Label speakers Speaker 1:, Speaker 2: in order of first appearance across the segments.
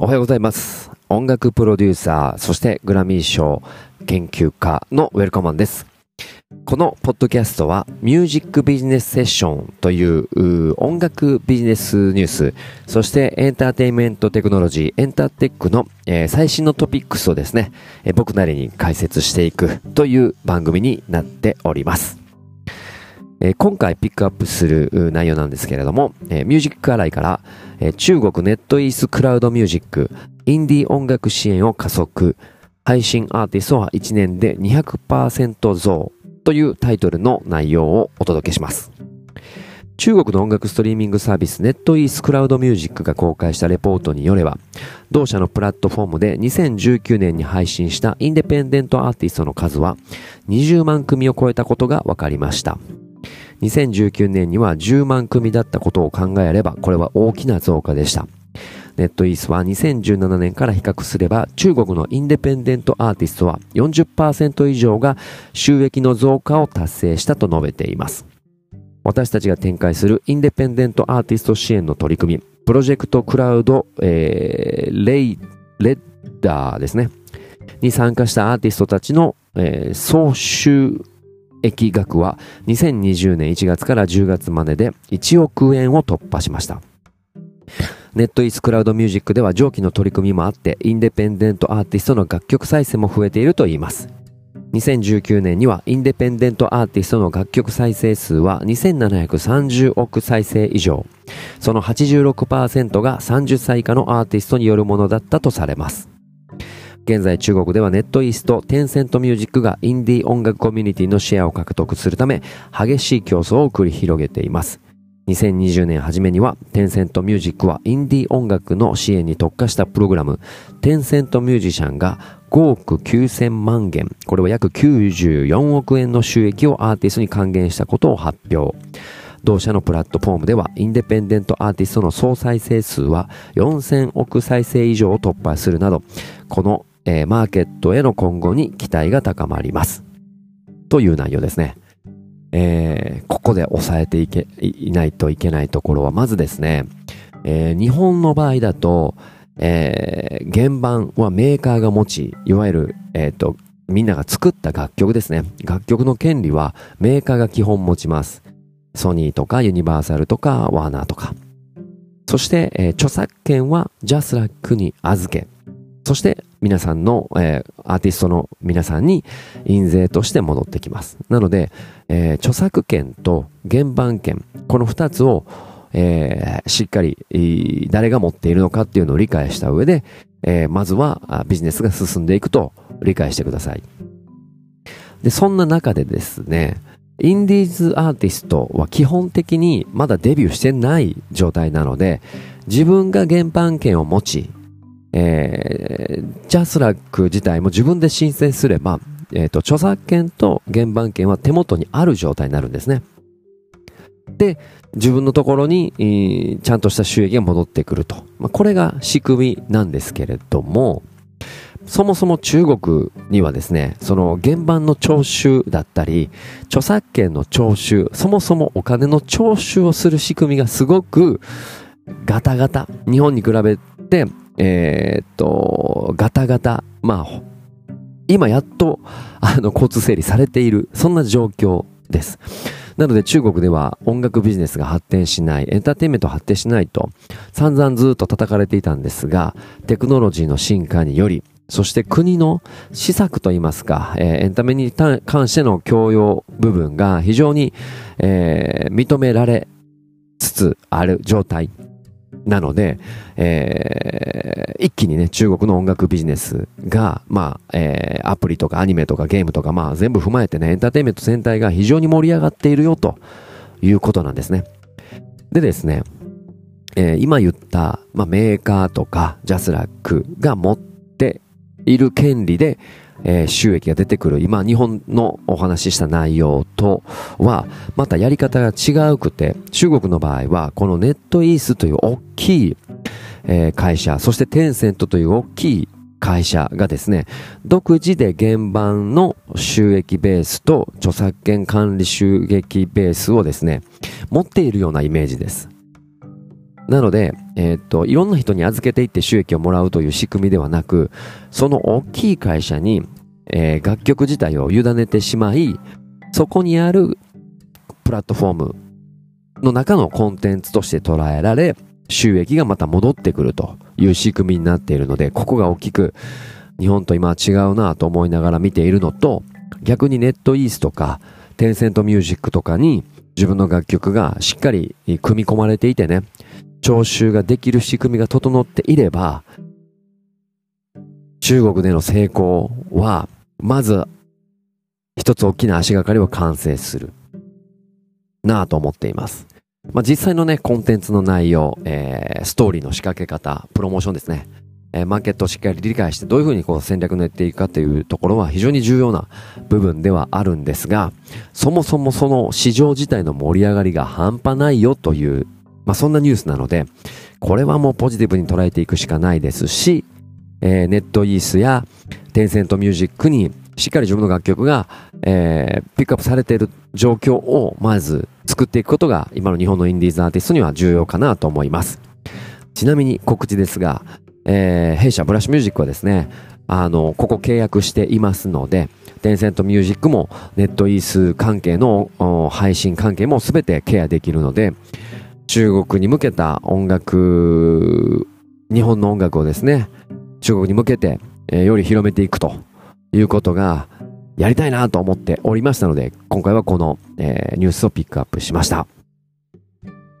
Speaker 1: おはようございます。音楽プロデューサー、そしてグラミー賞研究家のウェルカマンです。このポッドキャストはミュージックビジネスセッションという音楽ビジネスニュース、そしてエンターテインメントテクノロジー、エンターテックの、えー最新のトピックスをですね、えー僕なりに解説していくという番組になっております。えー今回ピックアップする内容なんですけれども、えーミュージックアライから、えー中国ネットイースクラウドミュージック、インディー音楽支援を加速、配信アーティストは1年で200%増というタイトルの内容をお届けします。中国の音楽ストリーミングサービスネットイースクラウドミュージックが公開したレポートによれば、同社のプラットフォームで2019年に配信したインデペンデントアーティストの数は20万組を超えたことが分かりました。2019年には10万組だったことを考えれば、これは大きな増加でした。ネットイースは2017年から比較すれば、中国のインデペンデントアーティストは40%以上が収益の増加を達成したと述べています。私たちが展開するインデペンデントアーティスト支援の取り組み、プロジェクトクラウド、えーレイ、レッダーですね。に参加したアーティストたちの、えー総収益額は2020年1月から10月までで1億円を突破しました。ネットイースクラウドミュージックでは上記の取り組みもあって、インデペンデントアーティストの楽曲再生も増えているといいます。2019年にはインデペンデントアーティストの楽曲再生数は2730億再生以上。その86%が30歳以下のアーティストによるものだったとされます。現在中国ではネットイースとテンセントミュージックがインディー音楽コミュニティのシェアを獲得するため激しい競争を繰り広げています。2020年初めにはテンセントミュージックはインディー音楽の支援に特化したプログラムテンセントミュージシャンが5億9000万元、これは約94億円の収益をアーティストに還元したことを発表。同社のプラットフォームではインデペンデントアーティストの総再生数は4000億再生以上を突破するなど、この、えーマーケットへの今後に期待が高まります。という内容ですね。えーここで押さえていけいないといけないところは、まずですね、えー日本の場合だと、えー原版はメーカーが持ち、いわゆる、えっ、と、みんなが作った楽曲ですね。楽曲の権利はメーカーが基本持ちます。ソニーとかユニバーサルとかワーナーとか。そして、えー著作権はジャスラックに預け、そして皆さんの、えーアーティストの皆さんに印税として戻ってきます。なので、えー著作権と原版権、この二つを、えーしっかり、誰が持っているのかっていうのを理解した上で、えーまずはビジネスが進んでいくと理解してください。で、そんな中でですね、インディーズアーティストは基本的にまだデビューしてない状態なので、自分が原版権を持ち、えージャスラック自体も自分で申請すれば、えっ、と、著作権と原版権は手元にある状態になるんですね。で、自分のところに、えーちゃんとした収益が戻ってくると。まあ、これが仕組みなんですけれども、そもそも中国にはですね、その原版の徴収だったり、著作権の徴収、そもそもお金の徴収をする仕組みがすごくガタガタ。日本に比べて、えーっと、ガタガタ。まあ、今やっと、あの、交通整理されている、そんな状況です。なので中国では音楽ビジネスが発展しない、エンターテインメント発展しないと、散々ずっと叩かれていたんですが、テクノロジーの進化により、そして国の施策といいますか、えーエンタメに関しての教養部分が非常に、えー認められつつある状態なので、えー一気にね、中国の音楽ビジネスが、まあ、えーアプリとかアニメとかゲームとか、まあ、全部踏まえてね、エンターテインメント全体が非常に盛り上がっているよということなんですね。でですね、えー今言った、まあ、メーカーとかジャスラックが持っている権利で、えー収益が出てくる今日本のお話しした内容とはまたやり方が違うくて中国の場合はこのネットイースという大きい、えー会社そしてテンセントという大きい会社がですね独自で原版の収益ベースと著作権管理収益ベースをですね持っているようなイメージです。なので、えー、っと、いろんな人に預けていって収益をもらうという仕組みではなく、その大きい会社に、えー、楽曲自体を委ねてしまい、そこにあるプラットフォームの中のコンテンツとして捉えられ、収益がまた戻ってくるという仕組みになっているので、ここが大きく日本と今は違うなと思いながら見ているのと、逆にネットイースとか、テンセントミュージックとかに自分の楽曲がしっかり組み込まれていてね、徴収ができる仕組みが整っていれば、中国での成功は、まず、一つ大きな足がかりを完成する。なぁと思っています。まあ、実際のね、コンテンツの内容、えー、ストーリーの仕掛け方、プロモーションですね。えー、マーケットをしっかり理解してどういうふうにこう戦略を練っていくかというところは非常に重要な部分ではあるんですが、そもそもその市場自体の盛り上がりが半端ないよという、まあ、そんなニュースなので、これはもうポジティブに捉えていくしかないですし、えー、ネットイースやテンセントミュージックにしっかり自分の楽曲が、えー、ピックアップされている状況をまず作っていくことが今の日本のインディーズアーティストには重要かなと思います。ちなみに告知ですが、えー、弊社ブラッシュミュージックはですね、あの、ここ契約していますので、テンセントミュージックもネットイース関係の配信関係も全てケアできるので、中国に向けた音楽、日本の音楽をですね、中国に向けて、えー、より広めていくということがやりたいなと思っておりましたので、今回はこの、えー、ニュースをピックアップしました。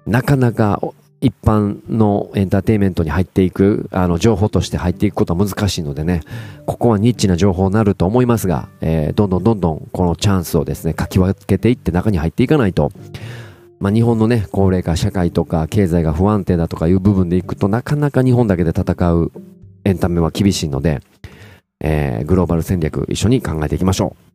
Speaker 1: なかなか一般のエンターテインメントに入っていく、あの、情報として入っていくことは難しいのでね、ここはニッチな情報になると思いますが、えー、どんどんどんどんこのチャンスをですね、かき分けていって中に入っていかないと、まあ、日本のね、高齢化社会とか経済が不安定だとかいう部分でいくとなかなか日本だけで戦うエンタメは厳しいので、えー、グローバル戦略一緒に考えていきましょう。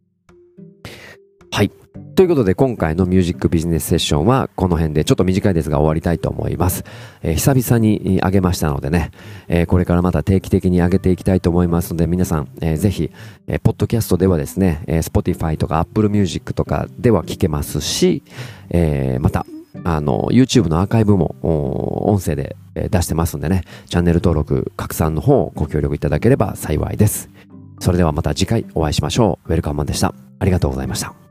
Speaker 1: はい。ということで今回のミュージックビジネスセッションはこの辺でちょっと短いですが終わりたいと思います。えー、久々に上げましたのでね、えー、これからまた定期的に上げていきたいと思いますので皆さん、えー、ぜひ、えー、ポッドキャストではですね、えー、Spotify とか Apple Music とかでは聞けますし、えー、またあの、YouTube のアーカイブも音声で出してますんでね、チャンネル登録、拡散の方ご協力いただければ幸いです。それではまた次回お会いしましょう。ウェルカムマンでした。ありがとうございました。